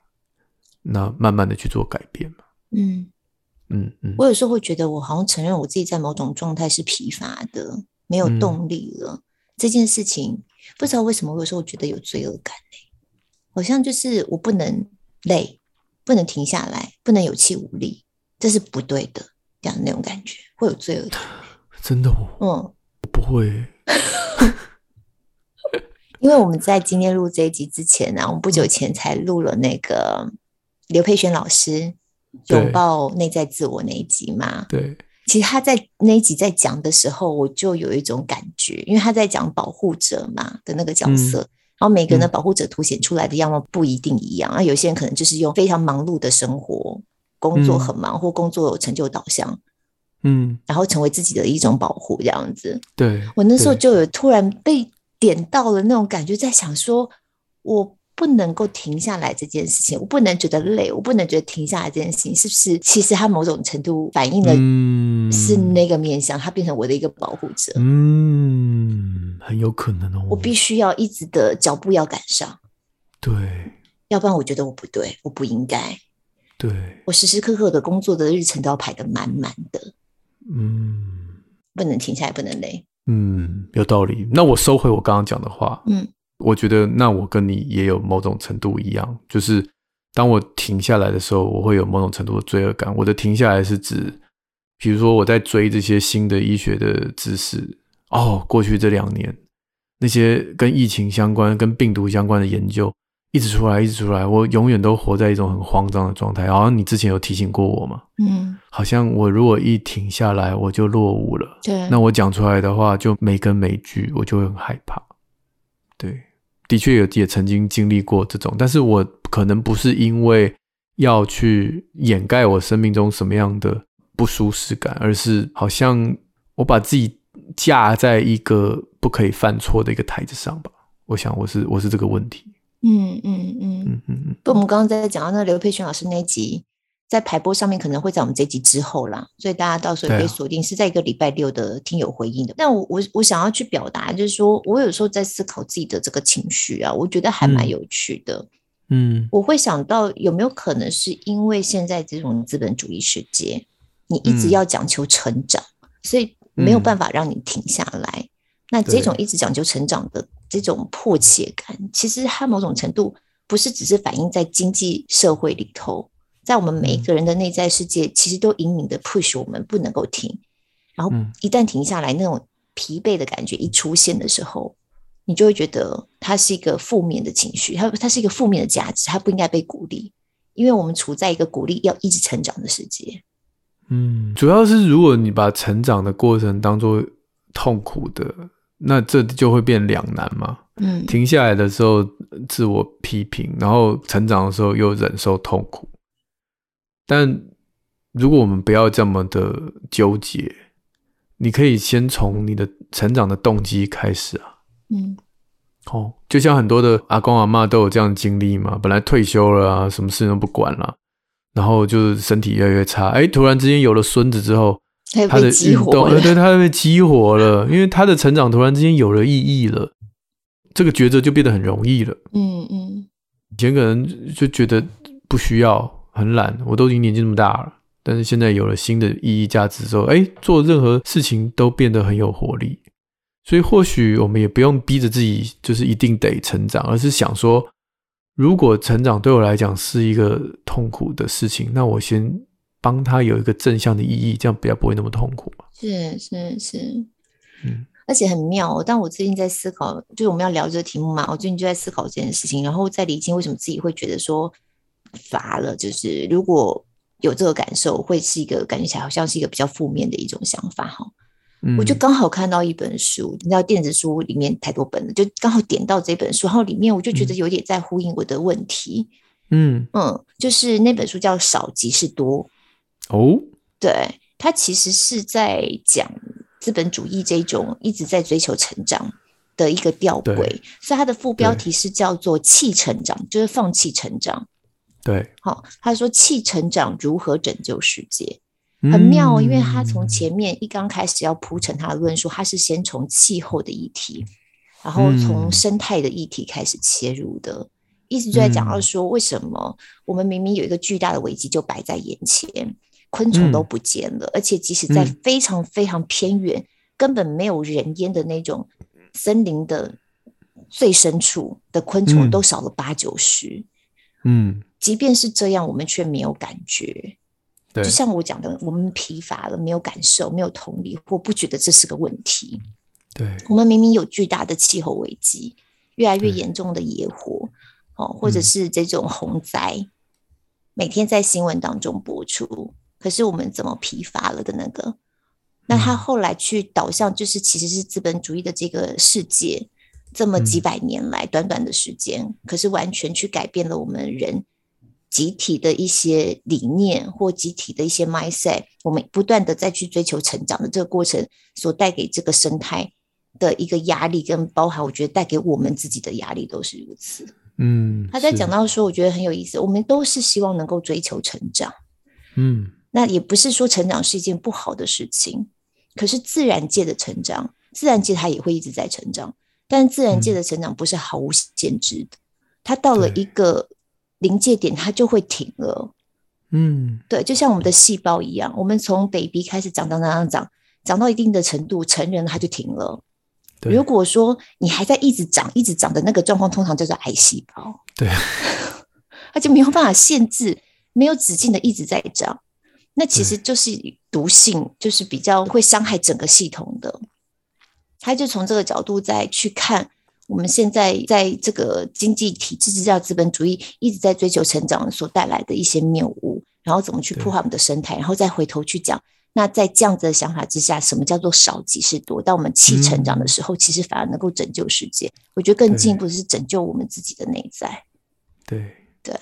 那慢慢的去做改变嘛。嗯。嗯嗯，我有时候会觉得，我好像承认我自己在某种状态是疲乏的，没有动力了，嗯、这件事情，不知道为什么有时候我觉得有罪恶感，好像就是我不能累，不能停下来，不能有气无力，这是不对的，这样的那种感觉会有罪恶感。真的哦，嗯，不会。因为我们在今天录这一集之前呢、啊，我们不久前才录了那个刘佩轩老师拥抱内在自我那一集嘛。对，其实他在那一集在讲的时候，我就有一种感觉，因为他在讲保护者嘛的那个角色，嗯、然后每个人的保护者凸显出来的样貌不一定一样，啊、嗯，有些人可能就是用非常忙碌的生活，工作很忙，嗯、或工作有成就导向，嗯，然后成为自己的一种保护这样子。对，我那时候就有突然被。点到了那种感觉，在想说，我不能够停下来这件事情，我不能觉得累，我不能觉得停下来这件事情，是不是？其实它某种程度反映的是那个面向，它变成我的一个保护者。嗯，很有可能哦。我必须要一直的脚步要赶上，对，要不然我觉得我不对，我不应该。对，我时时刻刻的工作的日程都要排得满满的。嗯，不能停下来，不能累。嗯，有道理。那我收回我刚刚讲的话。嗯，我觉得那我跟你也有某种程度一样，就是当我停下来的时候，我会有某种程度的罪恶感。我的停下来是指，比如说我在追这些新的医学的知识。哦，过去这两年那些跟疫情相关、跟病毒相关的研究。一直出来，一直出来，我永远都活在一种很慌张的状态。好像你之前有提醒过我嘛？嗯，好像我如果一停下来，我就落伍了。对，那我讲出来的话就没根没据，我就会很害怕。对，的确有也曾经经历过这种，但是我可能不是因为要去掩盖我生命中什么样的不舒适感，而是好像我把自己架在一个不可以犯错的一个台子上吧。我想我是我是这个问题。嗯嗯嗯嗯嗯，不，我们刚刚在讲到那刘佩璇老师那一集，在排播上面可能会在我们这集之后啦，所以大家到时候也可以锁定是在一个礼拜六的听友回应的。但我我我想要去表达，就是说我有时候在思考自己的这个情绪啊，我觉得还蛮有趣的。嗯，我会想到有没有可能是因为现在这种资本主义世界，你一直要讲求成长，所以没有办法让你停下来。那这种一直讲究成长的这种迫切感，其实它某种程度不是只是反映在经济社会里头，在我们每一个人的内在世界，其实都隐隐的 push 我们不能够停。然后一旦停下来，那种疲惫的感觉一出现的时候，你就会觉得它是一个负面的情绪，它它是一个负面的价值，它不应该被鼓励，因为我们处在一个鼓励要一直成长的世界。嗯，主要是如果你把成长的过程当做痛苦的。那这就会变两难嘛。嗯，停下来的时候自我批评，然后成长的时候又忍受痛苦。但如果我们不要这么的纠结，你可以先从你的成长的动机开始啊。嗯，哦，就像很多的阿公阿妈都有这样的经历嘛，本来退休了啊，什么事情都不管了，然后就是身体越来越差，哎，突然之间有了孙子之后。他的运动，对，他被激活了，因为他的成长突然之间有了意义了，这个抉择就变得很容易了。嗯嗯，以前可能就觉得不需要，很懒，我都已经年纪这么大了，但是现在有了新的意义价值之后，哎，做任何事情都变得很有活力。所以或许我们也不用逼着自己，就是一定得成长，而是想说，如果成长对我来讲是一个痛苦的事情，那我先。帮他有一个正向的意义，这样比较不会那么痛苦嘛。是是是，嗯，而且很妙。但我最近在思考，就是我们要聊这个题目嘛，我最近就在思考这件事情，然后在理清为什么自己会觉得说乏了。就是如果有这个感受，会是一个感觉起来好像是一个比较负面的一种想法哈。嗯，我就刚好看到一本书，你知道电子书里面太多本了，就刚好点到这本书，然后里面我就觉得有点在呼应我的问题。嗯嗯，就是那本书叫《少即是多》。哦，对，它其实是在讲资本主义这种一直在追求成长的一个吊诡，所以它的副标题是叫做“弃成长”，就是放弃成长。对，好，他说“弃成长如何拯救世界”，很妙，因为他从前面一刚开始要铺陈他的论述，他是先从气候的议题，然后从生态的议题开始切入的，一直就在讲到说，为什么我们明明有一个巨大的危机就摆在眼前。昆虫都不见了，嗯、而且即使在非常非常偏远、嗯、根本没有人烟的那种森林的最深处的昆虫都少了八九十。嗯，即便是这样，我们却没有感觉。对，就像我讲的，我们疲乏了，没有感受，没有同理，或不觉得这是个问题。对，我们明明有巨大的气候危机，越来越严重的野火，哦，或者是这种洪灾，嗯，每天在新闻当中播出，可是我们怎么疲乏了的那个？那他后来去导向，就是其实是资本主义的这个世界，这么几百年来短短的时间，可是完全去改变了我们人集体的一些理念或集体的一些 mindset。我们不断的再去追求成长的这个过程，所带给这个生态的一个压力，跟包含我觉得带给我们自己的压力都是如此。嗯，他在讲到说，我觉得很有意思，我们都是希望能够追求成长。嗯，那也不是说成长是一件不好的事情。可是自然界的成长，自然界它也会一直在成长，但自然界的成长不是毫无限制的，它到了一个临界点，它就会停了。嗯，对，就像我们的细胞一样，我们从 baby 开始长长长长长，长到一定的程度，成人它就停了。如果说你还在一直长、一直长的那个状况，通常叫做癌细胞。对，它就没有办法限制，没有止境的一直在长。那其实就是毒性，就是比较会伤害整个系统的。他就从这个角度再去看我们现在在这个经济体制之下，资本主义一直在追求成长所带来的一些谬误，然后怎么去破坏我们的生态，然后再回头去讲，那在这样子的想法之下，什么叫做少即是多？当我们弃成长的时候，其实反而能够拯救世界。我觉得更进一步是拯救我们自己的内在。对对。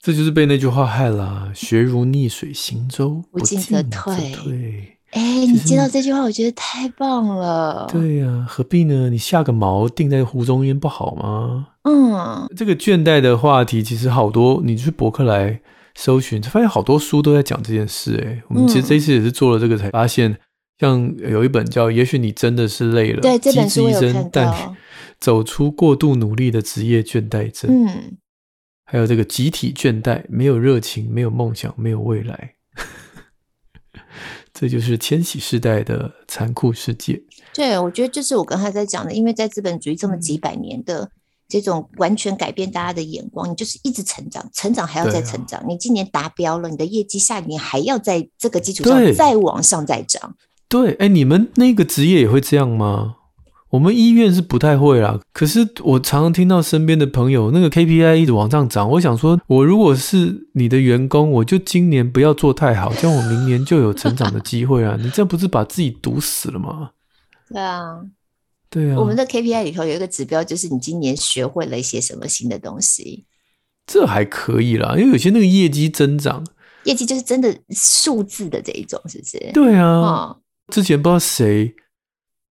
这就是被那句话害了，学如逆水行舟，不进则退。退。哎、欸，你接到这句话，我觉得太棒了。对呀、啊，何必呢？你下个锚定在湖中央不好吗？嗯，这个倦怠的话题其实好多，你去博客来搜寻，发现好多书都在讲这件事。哎，我们其实这一次也是做了这个，才发现，像有一本叫《也许你真的是累了》，对，这本书我有看到。但走出过度努力的职业倦怠症。嗯。还有这个集体倦怠，没有热情，没有梦想，没有未来，这就是千禧世代的残酷世界。对，我觉得这是我刚才在讲的，因为在资本主义这么几百年的这种完全改变大家的眼光，你就是一直成长，成长还要再成长。啊、你今年达标了，你的业绩下年还要在这个基础上再往上再涨。对，哎，你们那个职业也会这样吗？我们医院是不太会啦，可是我常常听到身边的朋友那个 KPI 一直往上涨，我想说，我如果是你的员工，我就今年不要做太好，这样我明年就有成长的机会啊！你这不是把自己毒死了吗？对啊，对啊。我们的 KPI 里头有一个指标，就是你今年学会了一些什么新的东西，这还可以啦，因为有些那个业绩增长，业绩就是真的数字的这一种，是不是？对啊，哦、之前不知道谁。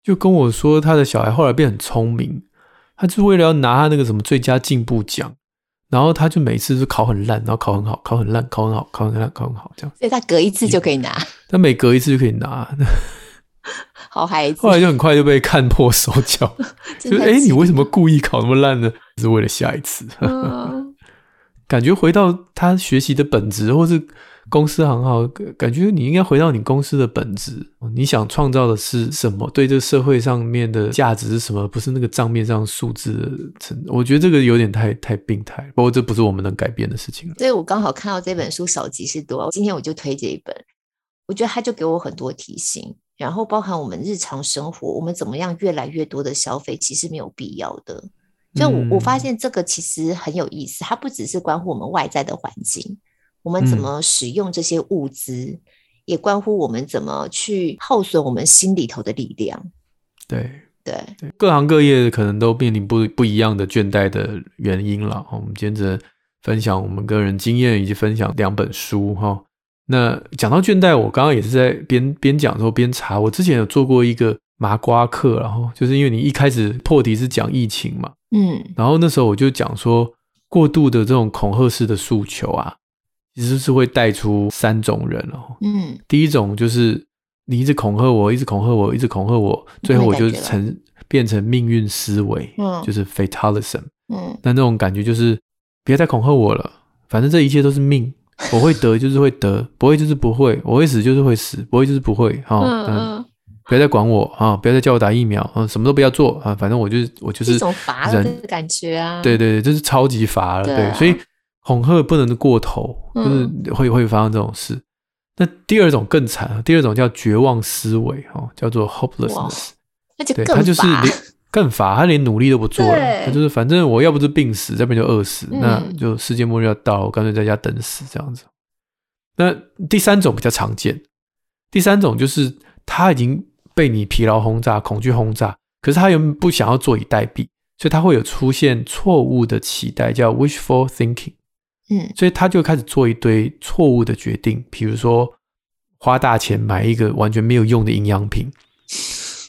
就跟我说，他的小孩后来变很聪明，他就是为了要拿他那个什么最佳进步奖，然后他就每次都考很烂，然后考很好，考很烂，考很好，考很烂，考很好，这样。所以他隔一次就可以拿，他每隔一次就可以拿，好孩子。后来就很快就被看破手脚，就是哎、欸，你为什么故意考那么烂呢？是为了下一次。感觉回到他学习的本质，或是。公司很好，感觉你应该回到你公司的本质。你想创造的是什么？对这个社会上面的价值是什么？不是那个账面上数字的成。我觉得这个有点太太病态。不过这不是我们能改变的事情。所以我刚好看到这本书少即是多，今天我就推这一本。我觉得他就给我很多提醒，然后包含我们日常生活，我们怎么样越来越多的消费，其实没有必要的。就我我发现这个其实很有意思，它不只是关乎我们外在的环境。我们怎么使用这些物资，嗯，也关乎我们怎么去耗损我们心里头的力量。对对，各行各业可能都面临不不一样的倦怠的原因了。我们今天只分享我们个人经验，以及分享两本书哈。那讲到倦怠，我刚刚也是在边边讲的时候边查。我之前有做过一个麻瓜课，然后就是因为你一开始破题是讲疫情嘛，嗯，然后那时候我就讲说，过度的这种恐吓式的诉求啊。其实是会带出三种人哦。嗯，第一种就是你一直恐吓我，一直恐吓我，一直恐吓我，最后我就成变成命运思维，嗯，就是 fatalism，嗯，那那种感觉就是别再恐吓我了，反正这一切都是命，我会得就是会得，不会就是不会，我会死就是会死，不会就是不会，哈、哦，嗯，不要再管我啊，不要再叫我打疫苗啊，什么都不要做啊，反正我就是我就是一种罚了的感觉啊。对对对，这、就是超级罚了，对，对，所以恐吓不能过头，就是会、嗯、会发生这种事。那第二种更惨，第二种叫绝望思维哈，叫做 hopelessness，那就更对，他就是 更乏，他连努力都不做了，他就是反正我要不是病死，要不然就饿死，嗯、那就世界末日要到，我干脆在家等死这样子。那第三种比较常见，第三种就是他已经被你疲劳轰炸、恐惧轰炸，可是他又不想要坐以待毙，所以他会有出现错误的期待，叫 wishful thinking。嗯，所以他就开始做一堆错误的决定，比如说花大钱买一个完全没有用的营养品，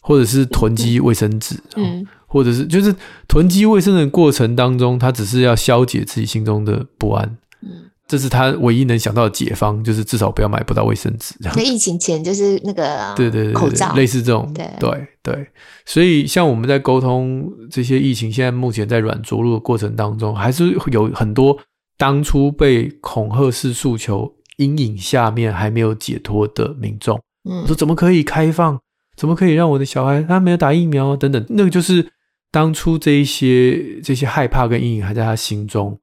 或者是囤积卫生纸，嗯，或者是就是囤积卫生的过程当中，他只是要消解自己心中的不安。嗯。这是他唯一能想到的解方，就是至少不要买不到卫生纸。那疫情前就是那个对对对口罩，类似这种对对对。所以像我们在沟通这些疫情，现在目前在软着陆的过程当中，还是有很多当初被恐吓式诉求阴影下面还没有解脱的民众。嗯，我说怎么可以开放？怎么可以让我的小孩他没有打疫苗等等？那个就是当初这一些这些害怕跟阴影还在他心中。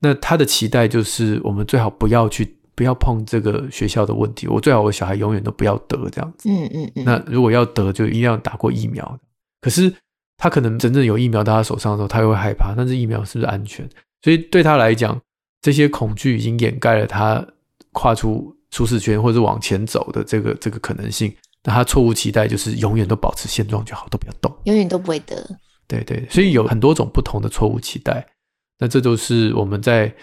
那他的期待就是，我们最好不要去，不要碰这个学校的问题。我最好我小孩永远都不要得这样子。嗯嗯嗯。那如果要得，就一定要打过疫苗。可是他可能真正有疫苗到他手上的时候，他又会害怕，但是疫苗是不是安全？所以对他来讲，这些恐惧已经掩盖了他跨出舒适圈或者往前走的这个这个可能性。那他错误期待就是永远都保持现状就好，都不要动，永远都不会得。对对，所以有很多种不同的错误期待。那这就是我们在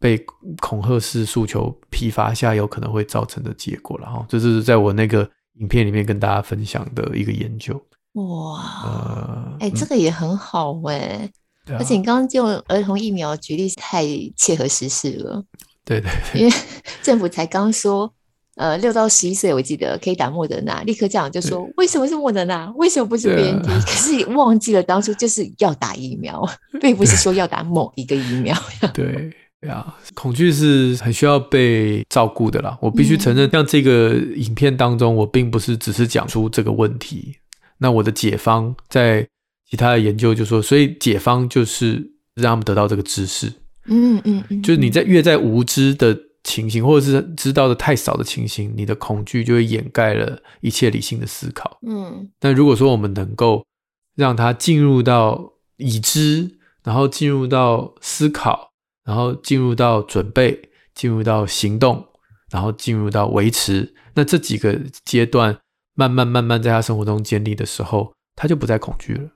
被恐吓式诉求疲乏下有可能会造成的结果了哈。这是在我那个影片里面跟大家分享的一个研究。哇，呃，哎、欸，这个也很好哎、嗯，而且你刚刚用儿童疫苗举例太切合时事了。对对对，因为政府才刚说。呃，六到十一岁，我记得可以打莫德纳。立刻家长就说：“为什么是莫德纳？为什么不是 BNT？” 可是忘记了当初就是要打疫苗，并不是说要打某一个疫苗。对呀，恐惧是很需要被照顾的啦。我必须承认，像这个影片当中，我并不是只是讲出这个问题。那我的解方在其他的研究就说，所以解方就是让他们得到这个知识。嗯嗯嗯，就是你在越在无知的。情形，或者是知道的太少的情形，你的恐惧就会掩盖了一切理性的思考。嗯，但如果说我们能够让他进入到已知，然后进入到思考，然后进入到准备，进入到行动，然后进入到维持，那这几个阶段慢慢慢慢在他生活中建立的时候，他就不再恐惧了。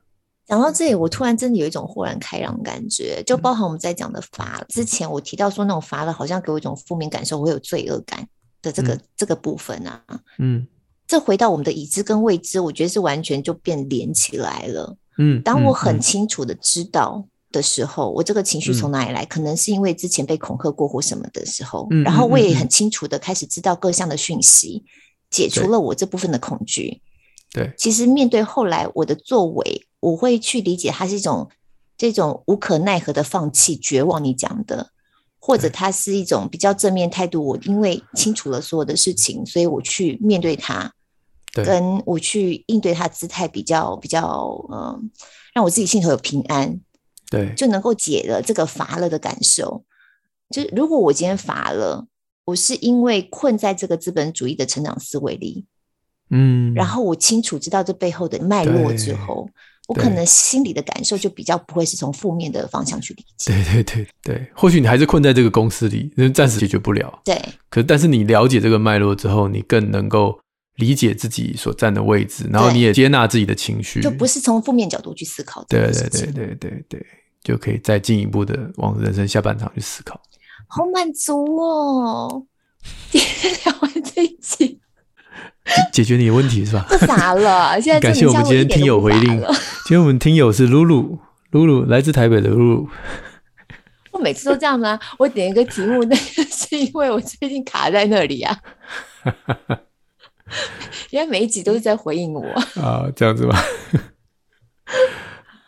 讲到这里，我突然真的有一种豁然开朗的感觉，就包含我们在讲的罚了。之前我提到说那种罚了，好像给我一种负面感受，我会有罪恶感的这个、嗯、这个部分啊。嗯，这回到我们的已知跟未知，我觉得是完全就变连起来了。嗯，当我很清楚的知道的时候，我这个情绪从哪里来？可能是因为之前被恐吓过或什么的时候，然后我也很清楚的开始知道各项的讯息，解除了我这部分的恐惧。对，其实面对后来我的作为。我会去理解它是一种这种无可奈何的放弃、绝望。你讲的，或者它是一种比较正面态度。我因为清楚了所有的事情，所以我去面对它，跟我去应对它姿态比较比较，嗯，让我自己心头有平安，对，就能够解了这个乏了的感受。就是如果我今天乏了，我是因为困在这个资本主义的成长思维里，嗯，然后我清楚知道这背后的脉络之后。我可能心里的感受就比较不会是从负面的方向去理解。对对对对，或许你还是困在这个公司里，那暂时解决不了。对，可是但是你了解这个脉络之后，你更能够理解自己所站的位置，然后你也接纳自己的情绪，就不是从负面角度去思考。对对对对对对，就可以再进一步的往人生下半场去思考。好满足哦！今天聊完这一集。解决你的问题是吧？不傻了，现在 感谢我们今天听友回应。今天我们听友是露露，露露来自台北的露露。我每次都这样吗？我点一个题目，那是因为我最近卡在那里啊。原来每一集都是在回应我啊，这样子吧。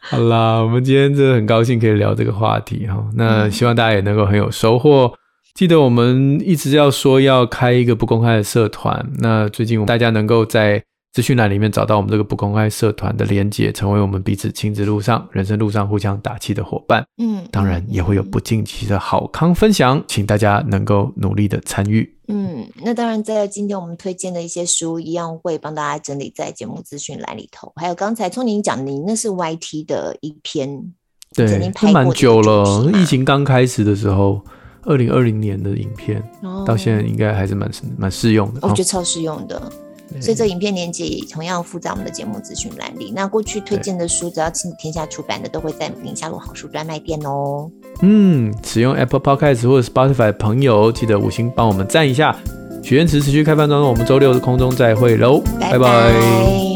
好啦，我们今天真的很高兴可以聊这个话题哈。那希望大家也能够很有收获。记得我们一直要说要开一个不公开的社团，那最近大家能够在资讯栏里面找到我们这个不公开社团的连接，成为我们彼此亲子路上、人生路上互相打气的伙伴。嗯，当然也会有不定期的好康分享，请大家能够努力的参与。嗯，那当然，在今天我们推荐的一些书，一样会帮大家整理在节目资讯栏里头。还有刚才聪宁讲的，您那是 YT 的一篇，对，这蛮久了，疫情刚开始的时候，二零二零年的影片，哦、到现在应该还是蛮蛮适用的。我觉得超适用的。所以这影片连接也同样附在我们的节目资讯栏里。那过去推荐的书，只要亲子天下出版的，都会在宁夏路好书专卖店哦。嗯，使用 Apple Podcast 或者 Spotify 的朋友，记得五星帮我们赞一下。许愿池持续开放当中，我们周六的空中再会喽，拜拜。拜拜。